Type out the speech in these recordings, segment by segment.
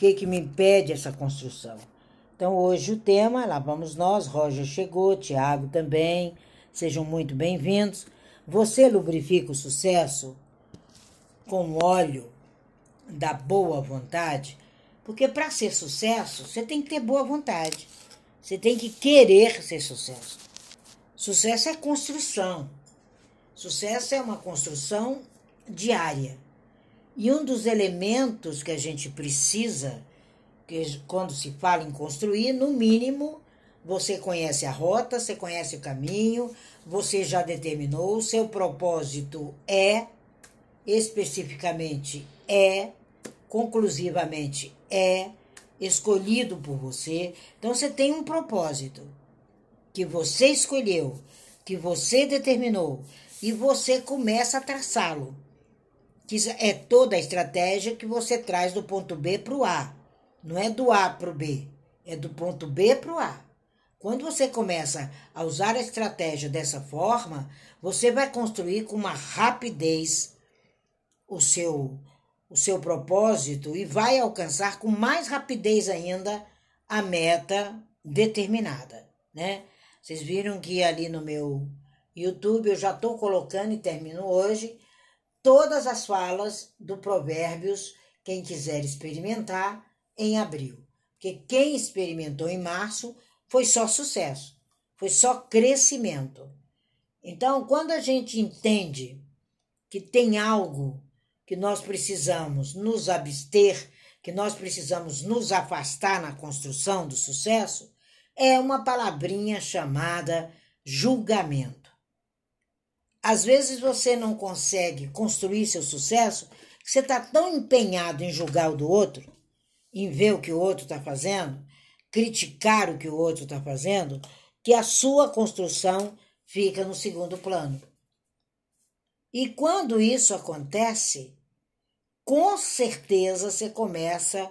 que, que me impede essa construção? Então, hoje o tema, lá vamos nós, Roger chegou, Tiago também, sejam muito bem-vindos. Você lubrifica o sucesso com óleo da boa vontade? Porque para ser sucesso, você tem que ter boa vontade. Você tem que querer ser sucesso. Sucesso é construção. Sucesso é uma construção diária. E um dos elementos que a gente precisa, que quando se fala em construir, no mínimo, você conhece a rota, você conhece o caminho, você já determinou, seu propósito é, especificamente é, conclusivamente é, escolhido por você. Então você tem um propósito que você escolheu, que você determinou, e você começa a traçá-lo que é toda a estratégia que você traz do ponto B para o A. Não é do A para o B, é do ponto B para o A. Quando você começa a usar a estratégia dessa forma, você vai construir com uma rapidez o seu o seu propósito e vai alcançar com mais rapidez ainda a meta determinada, né? Vocês viram que ali no meu YouTube eu já estou colocando e termino hoje todas as falas do Provérbios, quem quiser experimentar, em abril. Porque quem experimentou em março foi só sucesso, foi só crescimento. Então, quando a gente entende que tem algo que nós precisamos nos abster, que nós precisamos nos afastar na construção do sucesso, é uma palavrinha chamada julgamento. Às vezes você não consegue construir seu sucesso, que você está tão empenhado em julgar o do outro, em ver o que o outro está fazendo, criticar o que o outro está fazendo, que a sua construção fica no segundo plano. E quando isso acontece, com certeza você começa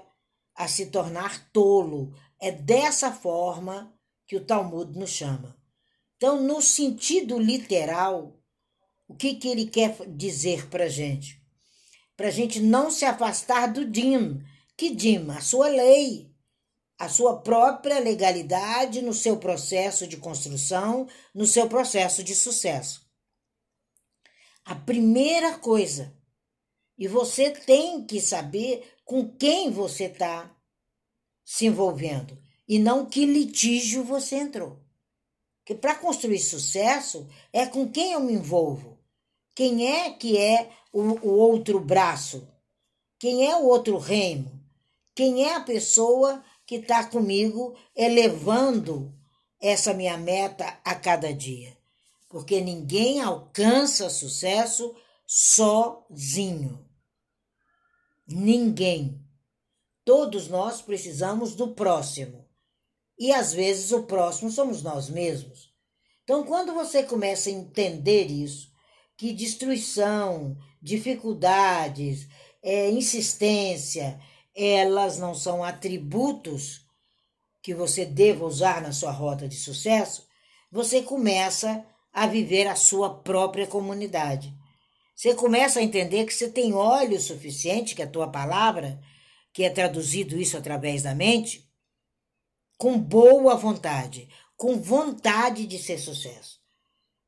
a se tornar tolo. É dessa forma que o Talmud nos chama. Então, no sentido literal, o que, que ele quer dizer para gente? Para gente não se afastar do DIM. Que DIM? A sua lei, a sua própria legalidade no seu processo de construção, no seu processo de sucesso. A primeira coisa, e você tem que saber com quem você está se envolvendo e não que litígio você entrou. Porque para construir sucesso é com quem eu me envolvo. Quem é que é o, o outro braço? Quem é o outro reino? Quem é a pessoa que está comigo elevando essa minha meta a cada dia? Porque ninguém alcança sucesso sozinho. Ninguém. Todos nós precisamos do próximo. E às vezes o próximo somos nós mesmos. Então, quando você começa a entender isso, que destruição, dificuldades, é, insistência, elas não são atributos que você deva usar na sua rota de sucesso, você começa a viver a sua própria comunidade. Você começa a entender que você tem óleo suficiente, que é a tua palavra, que é traduzido isso através da mente, com boa vontade, com vontade de ser sucesso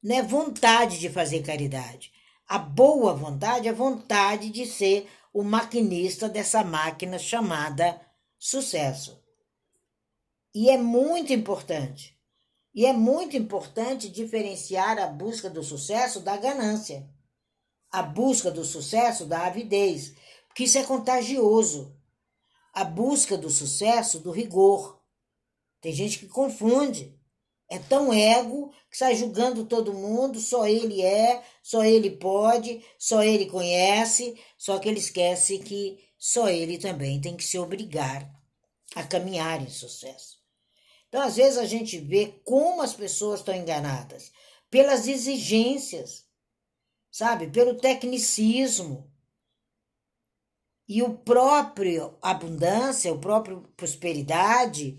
não é vontade de fazer caridade. A boa vontade é vontade de ser o maquinista dessa máquina chamada sucesso. E é muito importante. E é muito importante diferenciar a busca do sucesso da ganância. A busca do sucesso da avidez, porque isso é contagioso. A busca do sucesso do rigor. Tem gente que confunde. É tão ego que sai julgando todo mundo, só ele é, só ele pode, só ele conhece, só que ele esquece que só ele também tem que se obrigar a caminhar em sucesso. Então, às vezes, a gente vê como as pessoas estão enganadas pelas exigências, sabe? Pelo tecnicismo. E o próprio abundância, o próprio prosperidade,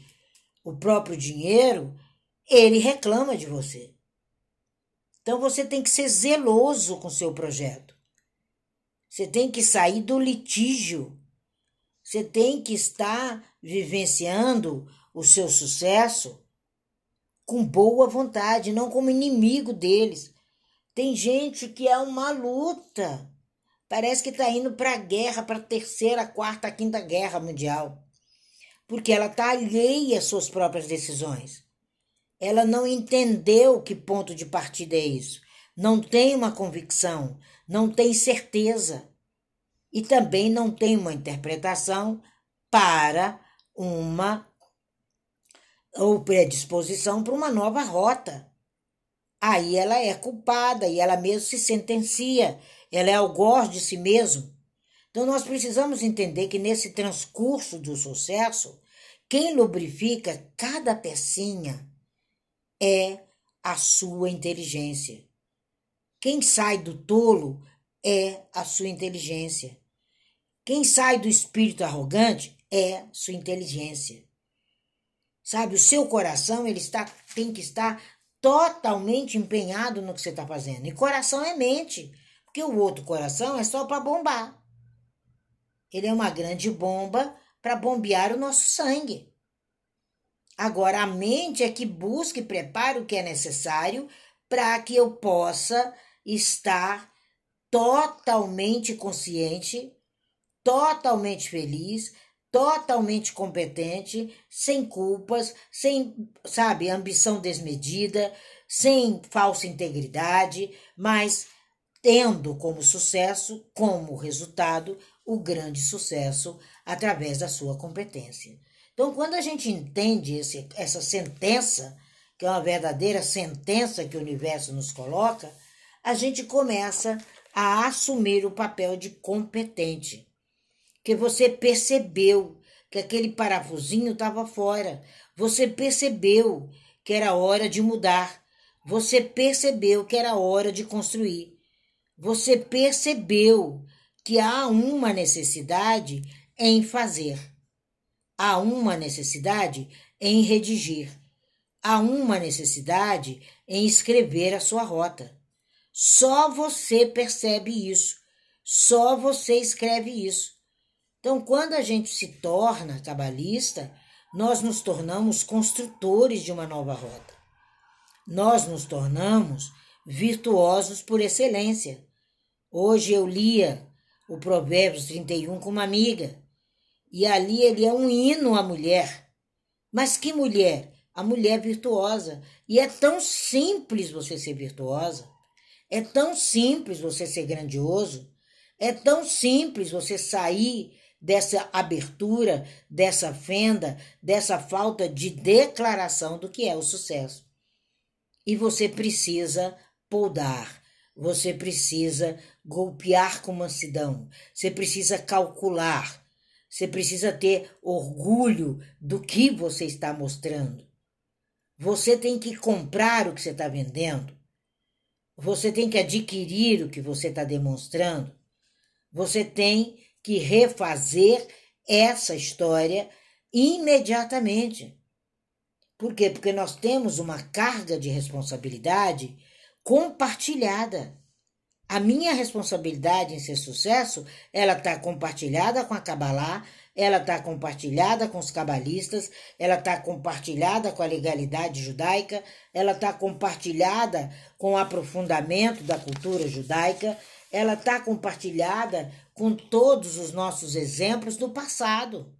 o próprio dinheiro ele reclama de você. Então você tem que ser zeloso com seu projeto. Você tem que sair do litígio. Você tem que estar vivenciando o seu sucesso com boa vontade, não como inimigo deles. Tem gente que é uma luta. Parece que está indo para a guerra, para a terceira, quarta, quinta guerra mundial. Porque ela está alheia às suas próprias decisões. Ela não entendeu que ponto de partida é isso. Não tem uma convicção, não tem certeza. E também não tem uma interpretação para uma ou predisposição para uma nova rota. Aí ela é culpada e ela mesmo se sentencia, ela é algoz de si mesmo. Então nós precisamos entender que nesse transcurso do sucesso, quem lubrifica cada pecinha é a sua inteligência. Quem sai do tolo é a sua inteligência. Quem sai do espírito arrogante é sua inteligência. Sabe, o seu coração ele está, tem que estar totalmente empenhado no que você está fazendo. E coração é mente, porque o outro coração é só para bombar. Ele é uma grande bomba para bombear o nosso sangue. Agora, a mente é que busca e prepara o que é necessário para que eu possa estar totalmente consciente, totalmente feliz, totalmente competente, sem culpas, sem, sabe, ambição desmedida, sem falsa integridade, mas tendo como sucesso, como resultado, o grande sucesso através da sua competência. Então, quando a gente entende esse, essa sentença, que é uma verdadeira sentença que o universo nos coloca, a gente começa a assumir o papel de competente que você percebeu que aquele parafusinho estava fora. Você percebeu que era hora de mudar. Você percebeu que era hora de construir. Você percebeu que há uma necessidade em fazer. Há uma necessidade em redigir. Há uma necessidade em escrever a sua rota. Só você percebe isso. Só você escreve isso. Então, quando a gente se torna cabalista, nós nos tornamos construtores de uma nova rota. Nós nos tornamos virtuosos por excelência. Hoje eu lia o Provérbios 31 com uma amiga, e ali ele é um hino à mulher. Mas que mulher? A mulher virtuosa. E é tão simples você ser virtuosa, é tão simples você ser grandioso, é tão simples você sair dessa abertura, dessa fenda, dessa falta de declaração do que é o sucesso. E você precisa podar, você precisa golpear com mansidão, você precisa calcular, você precisa ter orgulho do que você está mostrando. Você tem que comprar o que você está vendendo. Você tem que adquirir o que você está demonstrando. Você tem que refazer essa história imediatamente. Por quê? Porque nós temos uma carga de responsabilidade compartilhada. A minha responsabilidade em ser sucesso, ela está compartilhada com a Kabbalah, ela está compartilhada com os cabalistas, ela está compartilhada com a legalidade judaica, ela está compartilhada com o aprofundamento da cultura judaica, ela está compartilhada com todos os nossos exemplos do passado.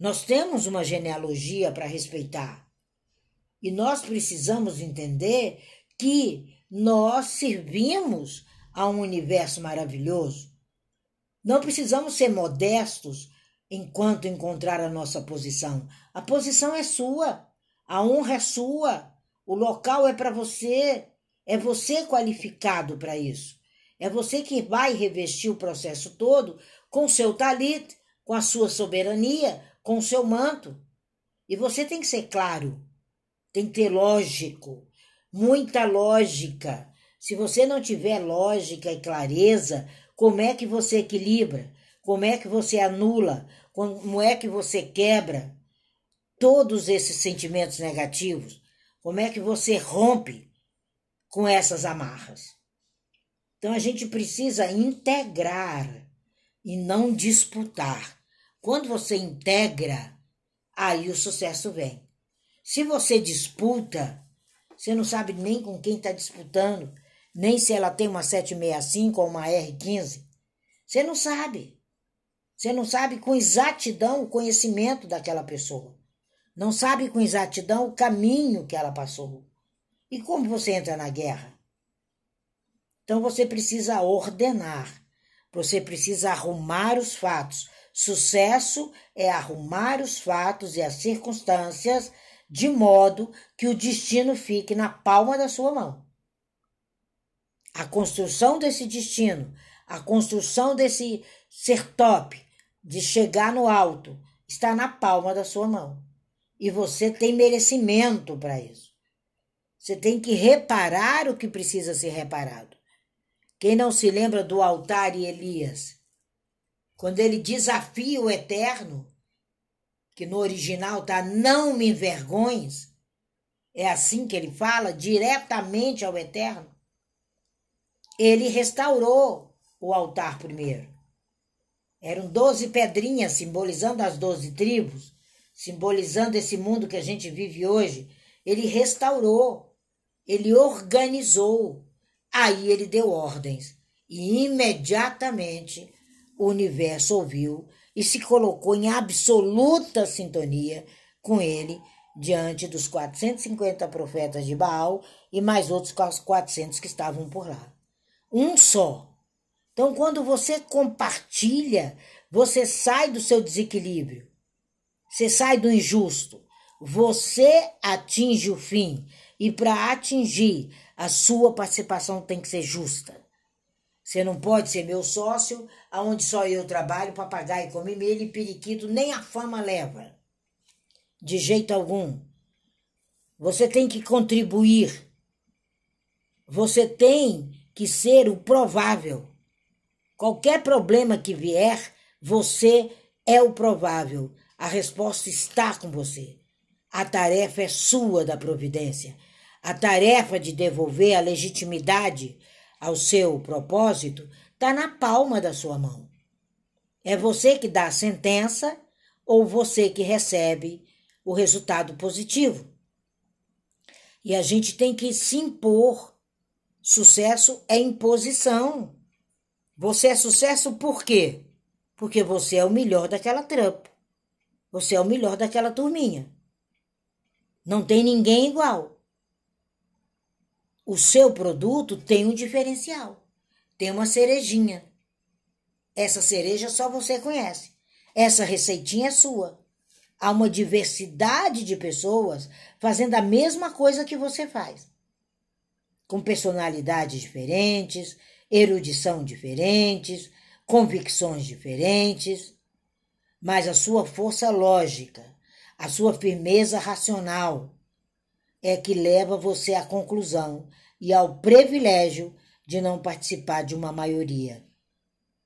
Nós temos uma genealogia para respeitar. E nós precisamos entender que nós servimos a um universo maravilhoso. Não precisamos ser modestos enquanto encontrar a nossa posição. A posição é sua, a honra é sua, o local é para você, é você qualificado para isso. É você que vai revestir o processo todo com seu talit, com a sua soberania, com o seu manto. E você tem que ser claro, tem que ter lógico, muita lógica. Se você não tiver lógica e clareza, como é que você equilibra? Como é que você anula? Como é que você quebra todos esses sentimentos negativos? Como é que você rompe com essas amarras? Então a gente precisa integrar e não disputar. Quando você integra, aí o sucesso vem. Se você disputa, você não sabe nem com quem está disputando, nem se ela tem uma 765 ou uma R15. Você não sabe. Você não sabe com exatidão o conhecimento daquela pessoa. Não sabe com exatidão o caminho que ela passou. E como você entra na guerra? Então você precisa ordenar. Você precisa arrumar os fatos. Sucesso é arrumar os fatos e as circunstâncias de modo que o destino fique na palma da sua mão. A construção desse destino, a construção desse ser top, de chegar no alto, está na palma da sua mão. E você tem merecimento para isso. Você tem que reparar o que precisa ser reparado. Quem não se lembra do altar e Elias? Quando ele desafia o eterno, que no original tá não me envergonhes, é assim que ele fala, diretamente ao eterno. Ele restaurou o altar primeiro. Eram doze pedrinhas simbolizando as doze tribos, simbolizando esse mundo que a gente vive hoje. Ele restaurou, ele organizou, aí ele deu ordens e imediatamente o universo ouviu e se colocou em absoluta sintonia com ele diante dos 450 profetas de Baal e mais outros 400 que estavam por lá. Um só então, quando você compartilha, você sai do seu desequilíbrio, você sai do injusto, você atinge o fim. E para atingir, a sua participação tem que ser justa. Você não pode ser meu sócio, aonde só eu trabalho, papagaio come milho e periquito, nem a fama leva. De jeito algum. Você tem que contribuir. Você tem que ser o provável. Qualquer problema que vier, você é o provável. A resposta está com você. A tarefa é sua da providência. A tarefa de devolver a legitimidade ao seu propósito está na palma da sua mão. É você que dá a sentença ou você que recebe o resultado positivo. E a gente tem que se impor. Sucesso é imposição. Você é sucesso por quê? Porque você é o melhor daquela trampa. Você é o melhor daquela turminha. Não tem ninguém igual. O seu produto tem um diferencial. Tem uma cerejinha. Essa cereja só você conhece. Essa receitinha é sua. Há uma diversidade de pessoas fazendo a mesma coisa que você faz. Com personalidades diferentes, erudição diferentes, convicções diferentes, mas a sua força lógica, a sua firmeza racional é que leva você à conclusão e ao privilégio de não participar de uma maioria.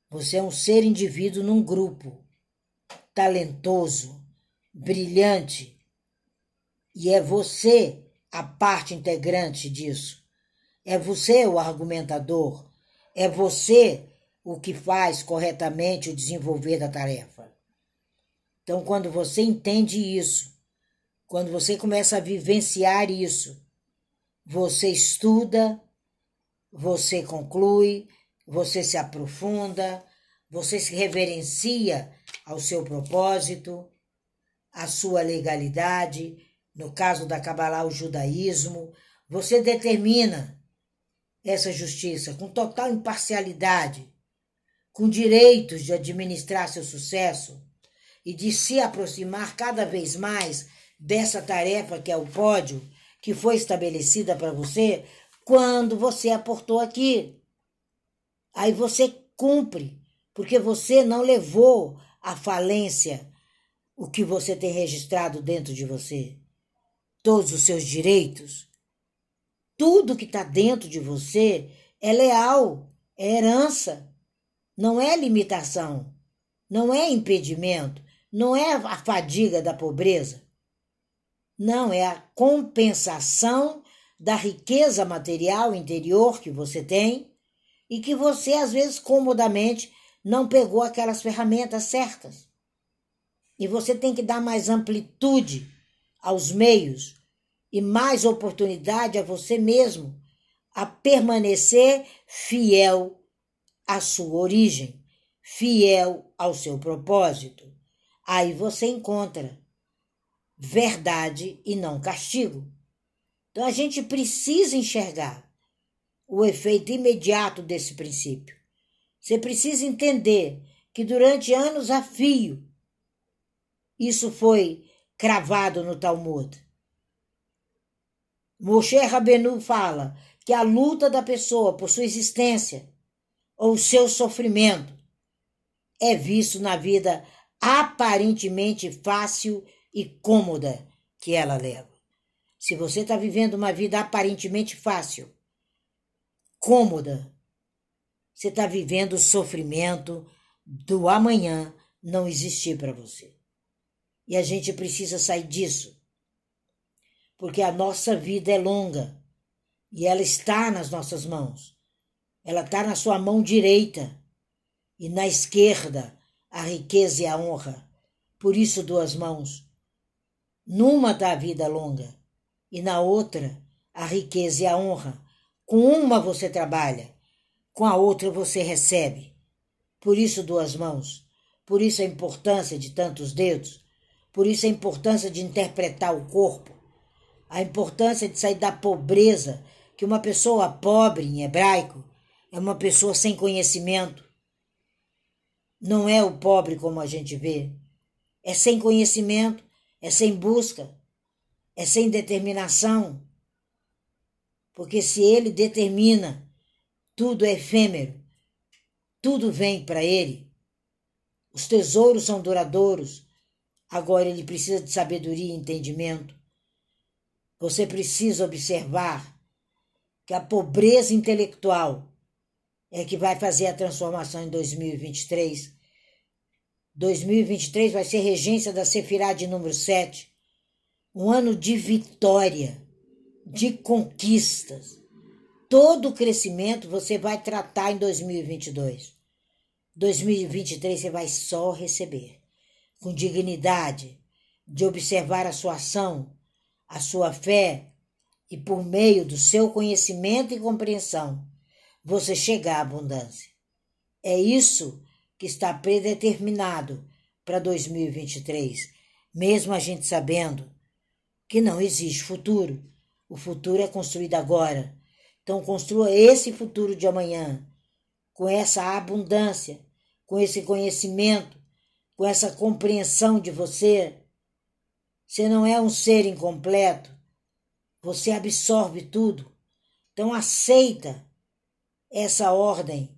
Você é um ser indivíduo num grupo, talentoso, brilhante, e é você a parte integrante disso. É você o argumentador, é você o que faz corretamente o desenvolver da tarefa. Então, quando você entende isso, quando você começa a vivenciar isso, você estuda, você conclui, você se aprofunda, você se reverencia ao seu propósito, à sua legalidade, no caso da Kabbalah, o judaísmo, você determina essa justiça com total imparcialidade, com direitos de administrar seu sucesso e de se aproximar cada vez mais dessa tarefa que é o pódio que foi estabelecida para você quando você aportou aqui. Aí você cumpre, porque você não levou à falência o que você tem registrado dentro de você, todos os seus direitos tudo que está dentro de você é leal, é herança, não é limitação, não é impedimento, não é a fadiga da pobreza. Não, é a compensação da riqueza material interior que você tem e que você, às vezes, comodamente, não pegou aquelas ferramentas certas. E você tem que dar mais amplitude aos meios e mais oportunidade a você mesmo a permanecer fiel à sua origem, fiel ao seu propósito. Aí você encontra verdade e não castigo. Então a gente precisa enxergar o efeito imediato desse princípio. Você precisa entender que durante anos a fio isso foi cravado no Talmud. Moshe Rabenu fala que a luta da pessoa por sua existência ou seu sofrimento é visto na vida aparentemente fácil e cômoda que ela leva. Se você está vivendo uma vida aparentemente fácil, cômoda, você está vivendo o sofrimento do amanhã não existir para você. E a gente precisa sair disso. Porque a nossa vida é longa e ela está nas nossas mãos. Ela está na sua mão direita e na esquerda a riqueza e a honra. Por isso, duas mãos. Numa está a vida longa e na outra a riqueza e a honra. Com uma você trabalha, com a outra você recebe. Por isso, duas mãos. Por isso a importância de tantos dedos. Por isso a importância de interpretar o corpo. A importância de sair da pobreza, que uma pessoa pobre em hebraico é uma pessoa sem conhecimento. Não é o pobre como a gente vê. É sem conhecimento, é sem busca, é sem determinação. Porque se ele determina, tudo é efêmero. Tudo vem para ele. Os tesouros são duradouros. Agora ele precisa de sabedoria e entendimento. Você precisa observar que a pobreza intelectual é que vai fazer a transformação em 2023. 2023 vai ser regência da Sefirá de número 7. Um ano de vitória, de conquistas todo o crescimento você vai tratar em 2022. 2023 você vai só receber, com dignidade, de observar a sua ação, a sua fé e por meio do seu conhecimento e compreensão, você chegar à abundância. É isso que está predeterminado para 2023, mesmo a gente sabendo que não existe futuro. O futuro é construído agora então, construa esse futuro de amanhã com essa abundância, com esse conhecimento, com essa compreensão de você. Você não é um ser incompleto, você absorve tudo. Então, aceita essa ordem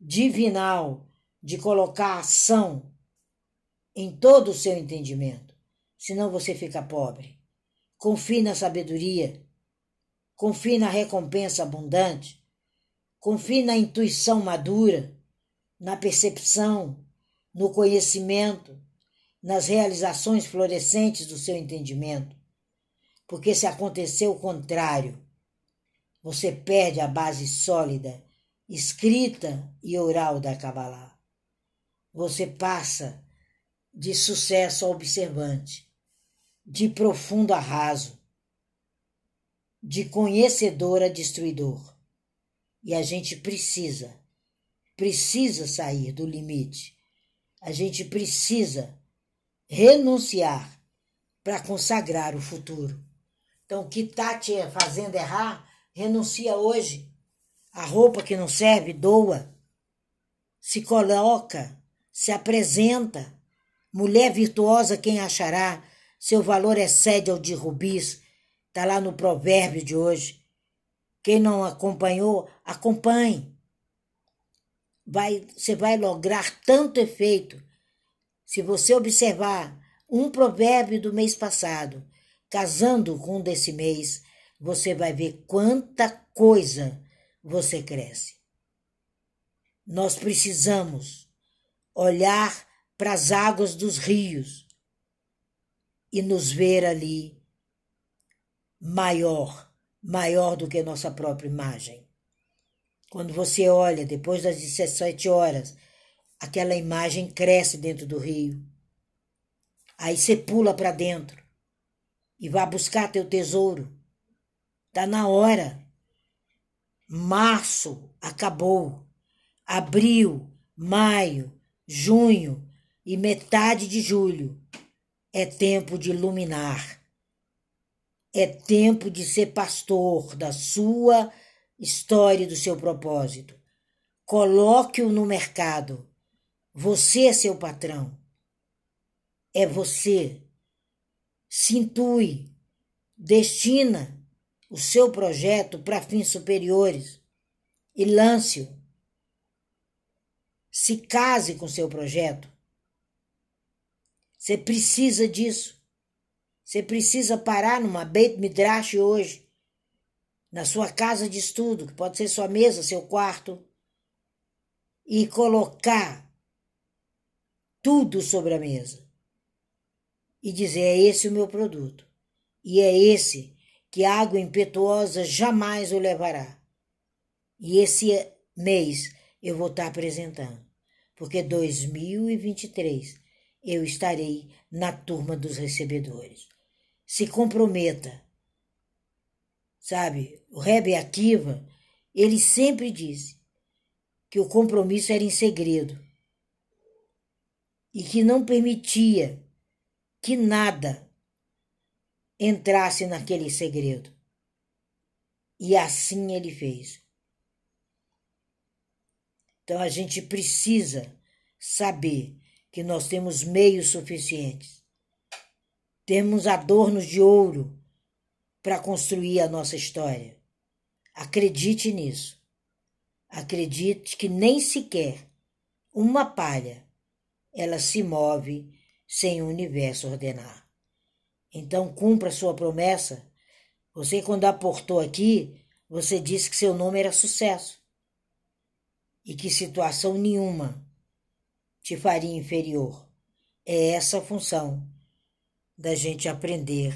divinal de colocar ação em todo o seu entendimento, senão você fica pobre. Confie na sabedoria Confie na recompensa abundante. Confie na intuição madura, na percepção, no conhecimento, nas realizações florescentes do seu entendimento. Porque se acontecer o contrário, você perde a base sólida, escrita e oral da Kabbalah. Você passa de sucesso a observante, de profundo a raso, de conhecedor a destruidor. E a gente precisa, precisa sair do limite. A gente precisa renunciar para consagrar o futuro. Então, o que está te fazendo errar, renuncia hoje. A roupa que não serve, doa. Se coloca, se apresenta. Mulher virtuosa, quem achará? Seu valor excede ao de rubis Está lá no provérbio de hoje. Quem não acompanhou, acompanhe. Vai, você vai lograr tanto efeito. Se você observar um provérbio do mês passado, casando com um desse mês, você vai ver quanta coisa você cresce. Nós precisamos olhar para as águas dos rios e nos ver ali maior, maior do que nossa própria imagem. Quando você olha depois das 17 horas, aquela imagem cresce dentro do rio. Aí você pula para dentro e vai buscar teu tesouro. Tá na hora. Março acabou. Abril, maio, junho e metade de julho é tempo de iluminar. É tempo de ser pastor da sua história e do seu propósito. Coloque-o no mercado. Você é seu patrão. É você. Se intui, destina o seu projeto para fins superiores e lance-o. Se case com seu projeto. Você precisa disso. Você precisa parar numa Beit Midrash hoje, na sua casa de estudo, que pode ser sua mesa, seu quarto, e colocar tudo sobre a mesa. E dizer: é esse o meu produto. E é esse que a água impetuosa jamais o levará. E esse mês eu vou estar apresentando, porque 2023 eu estarei na turma dos recebedores se comprometa. Sabe, o Rebbe Akiva, ele sempre disse que o compromisso era em segredo e que não permitia que nada entrasse naquele segredo. E assim ele fez. Então a gente precisa saber que nós temos meios suficientes temos adornos de ouro para construir a nossa história. Acredite nisso. Acredite que nem sequer uma palha ela se move sem o universo ordenar. Então cumpra sua promessa. Você quando aportou aqui, você disse que seu nome era sucesso e que situação nenhuma te faria inferior. É essa a função da gente aprender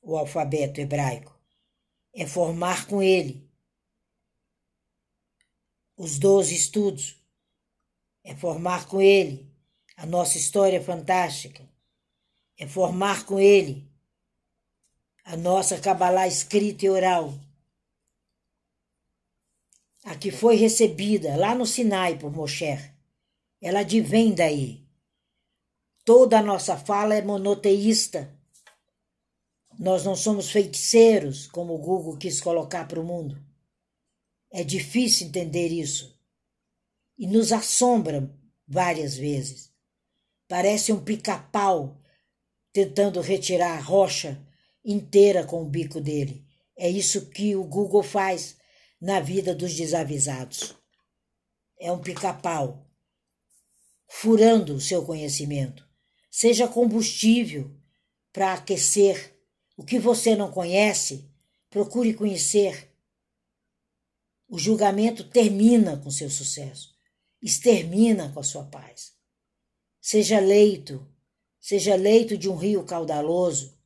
o alfabeto hebraico. É formar com ele os doze estudos. É formar com ele a nossa história fantástica. É formar com ele a nossa Kabbalah escrita e oral. A que foi recebida lá no Sinai por Moshe. Ela advém daí. Toda a nossa fala é monoteísta. Nós não somos feiticeiros, como o Google quis colocar para o mundo. É difícil entender isso. E nos assombra várias vezes. Parece um pica-pau tentando retirar a rocha inteira com o bico dele. É isso que o Google faz na vida dos desavisados. É um pica-pau furando o seu conhecimento seja combustível para aquecer. O que você não conhece, procure conhecer. O julgamento termina com seu sucesso, extermina com a sua paz. Seja leito, seja leito de um rio caudaloso,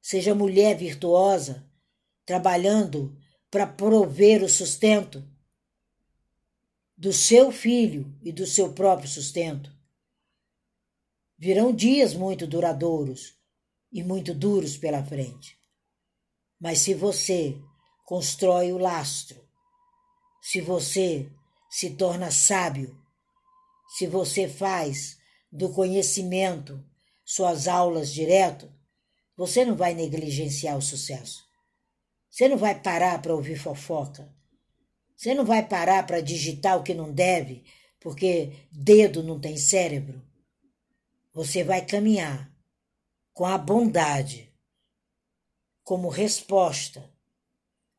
seja mulher virtuosa, trabalhando para prover o sustento do seu filho e do seu próprio sustento. Virão dias muito duradouros e muito duros pela frente. Mas se você constrói o lastro, se você se torna sábio, se você faz do conhecimento suas aulas direto, você não vai negligenciar o sucesso. Você não vai parar para ouvir fofoca. Você não vai parar para digitar o que não deve, porque dedo não tem cérebro você vai caminhar com a bondade como resposta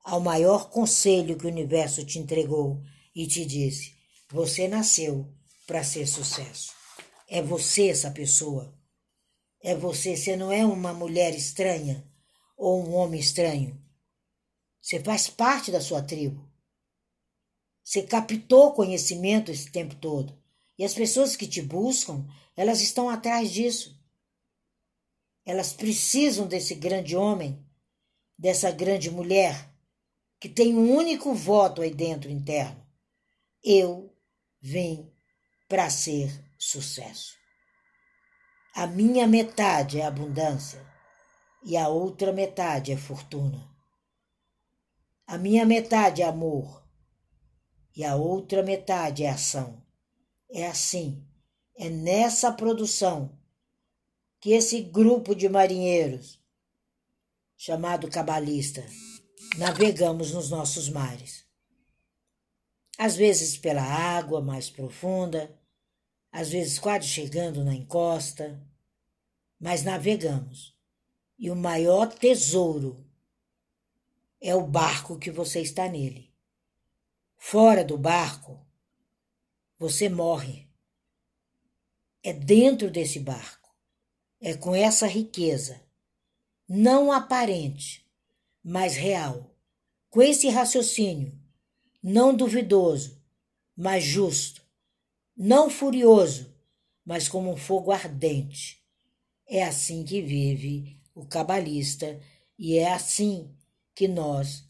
ao maior conselho que o universo te entregou e te disse: você nasceu para ser sucesso. É você essa pessoa. É você, você não é uma mulher estranha ou um homem estranho. Você faz parte da sua tribo. Você captou conhecimento esse tempo todo. E as pessoas que te buscam, elas estão atrás disso. Elas precisam desse grande homem, dessa grande mulher, que tem um único voto aí dentro interno. Eu vim para ser sucesso. A minha metade é abundância e a outra metade é fortuna. A minha metade é amor e a outra metade é ação. É assim, é nessa produção que esse grupo de marinheiros, chamado cabalista, navegamos nos nossos mares. Às vezes pela água mais profunda, às vezes quase chegando na encosta, mas navegamos. E o maior tesouro é o barco que você está nele. Fora do barco, você morre. É dentro desse barco, é com essa riqueza, não aparente, mas real, com esse raciocínio, não duvidoso, mas justo, não furioso, mas como um fogo ardente. É assim que vive o cabalista e é assim que nós,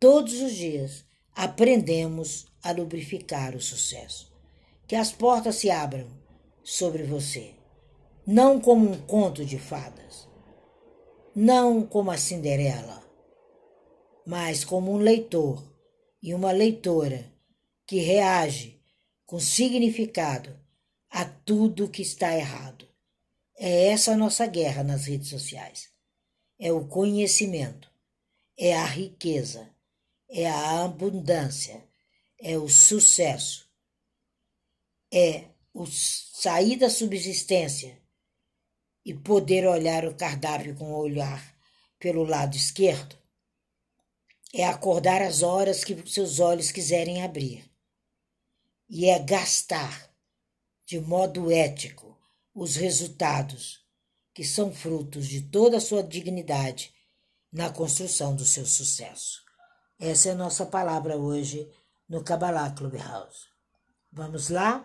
todos os dias, aprendemos a lubrificar o sucesso. Que as portas se abram sobre você, não como um conto de fadas, não como a Cinderela, mas como um leitor e uma leitora que reage com significado a tudo que está errado. É essa a nossa guerra nas redes sociais. É o conhecimento é a riqueza, é a abundância, é o sucesso, é o sair da subsistência e poder olhar o cardápio com o olhar pelo lado esquerdo, é acordar as horas que seus olhos quiserem abrir, e é gastar de modo ético os resultados que são frutos de toda a sua dignidade na construção do seu sucesso. Essa é a nossa palavra hoje no Kabbalah Clubhouse. Vamos lá?